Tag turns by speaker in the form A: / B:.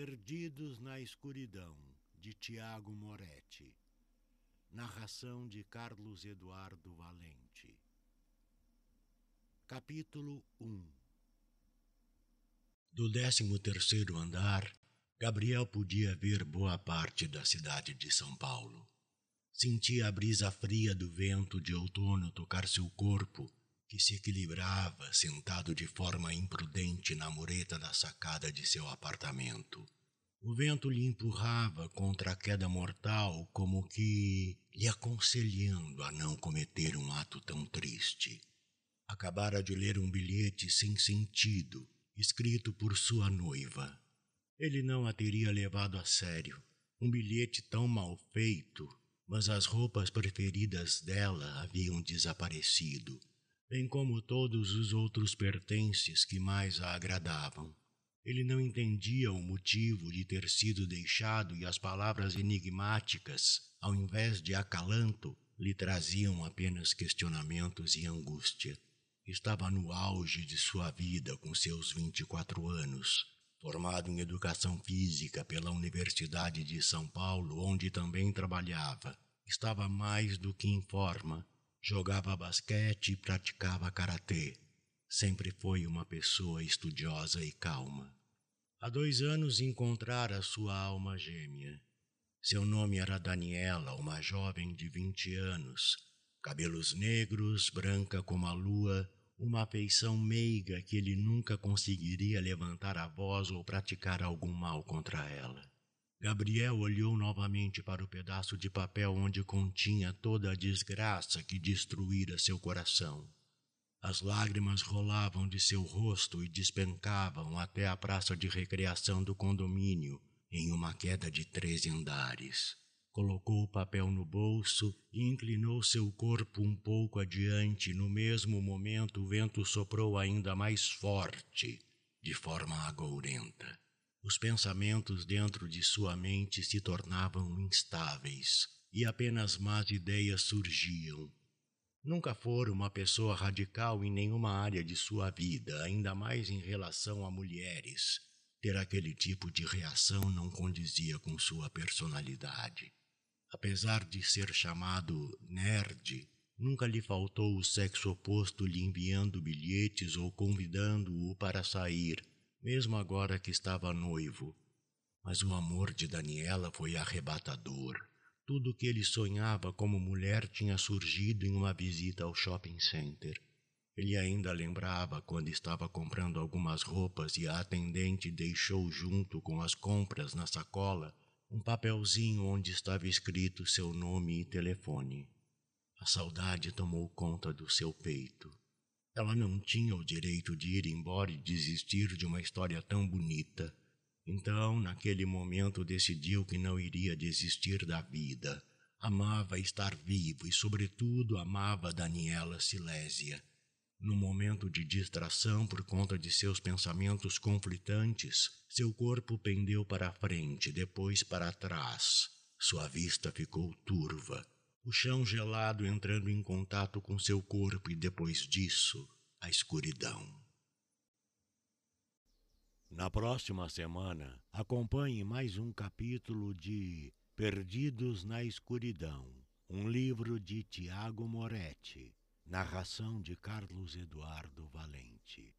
A: Perdidos na Escuridão, de Tiago Moretti. Narração de Carlos Eduardo Valente. Capítulo 1 Do décimo terceiro andar, Gabriel podia ver boa parte da cidade de São Paulo. Sentia a brisa fria do vento de outono tocar seu corpo, que se equilibrava sentado de forma imprudente na mureta da sacada de seu apartamento. O vento lhe empurrava contra a queda mortal, como que lhe aconselhando a não cometer um ato tão triste. Acabara de ler um bilhete sem sentido, escrito por sua noiva. Ele não a teria levado a sério. Um bilhete tão mal feito, mas as roupas preferidas dela haviam desaparecido, bem como todos os outros pertences que mais a agradavam. Ele não entendia o motivo de ter sido deixado e as palavras enigmáticas, ao invés de acalanto, lhe traziam apenas questionamentos e angústia. Estava no auge de sua vida com seus 24 anos, formado em educação física pela Universidade de São Paulo, onde também trabalhava. Estava mais do que em forma, jogava basquete e praticava karatê. Sempre foi uma pessoa estudiosa e calma. Há dois anos encontrara sua alma gêmea. Seu nome era Daniela, uma jovem de vinte anos, cabelos negros, branca como a lua, uma afeição meiga que ele nunca conseguiria levantar a voz ou praticar algum mal contra ela. Gabriel olhou novamente para o pedaço de papel onde continha toda a desgraça que destruíra seu coração. As lágrimas rolavam de seu rosto e despencavam até a praça de recreação do condomínio, em uma queda de treze andares. Colocou o papel no bolso e inclinou seu corpo um pouco adiante. No mesmo momento, o vento soprou ainda mais forte, de forma agourenta. Os pensamentos dentro de sua mente se tornavam instáveis e apenas más ideias surgiam, Nunca fora uma pessoa radical em nenhuma área de sua vida, ainda mais em relação a mulheres. Ter aquele tipo de reação não condizia com sua personalidade. Apesar de ser chamado nerd, nunca lhe faltou o sexo oposto lhe enviando bilhetes ou convidando-o para sair, mesmo agora que estava noivo. Mas o amor de Daniela foi arrebatador. Tudo o que ele sonhava como mulher tinha surgido em uma visita ao shopping center. Ele ainda lembrava quando estava comprando algumas roupas e a atendente deixou junto com as compras na sacola um papelzinho onde estava escrito seu nome e telefone. A saudade tomou conta do seu peito. Ela não tinha o direito de ir embora e desistir de uma história tão bonita. Então, naquele momento, decidiu que não iria desistir da vida. Amava estar vivo e, sobretudo, amava Daniela Silésia. No momento de distração por conta de seus pensamentos conflitantes, seu corpo pendeu para frente, depois para trás. Sua vista ficou turva, o chão gelado entrando em contato com seu corpo e depois disso, a escuridão. Na próxima semana, acompanhe mais um capítulo de Perdidos na Escuridão, um livro de Tiago Moretti, narração de Carlos Eduardo Valente.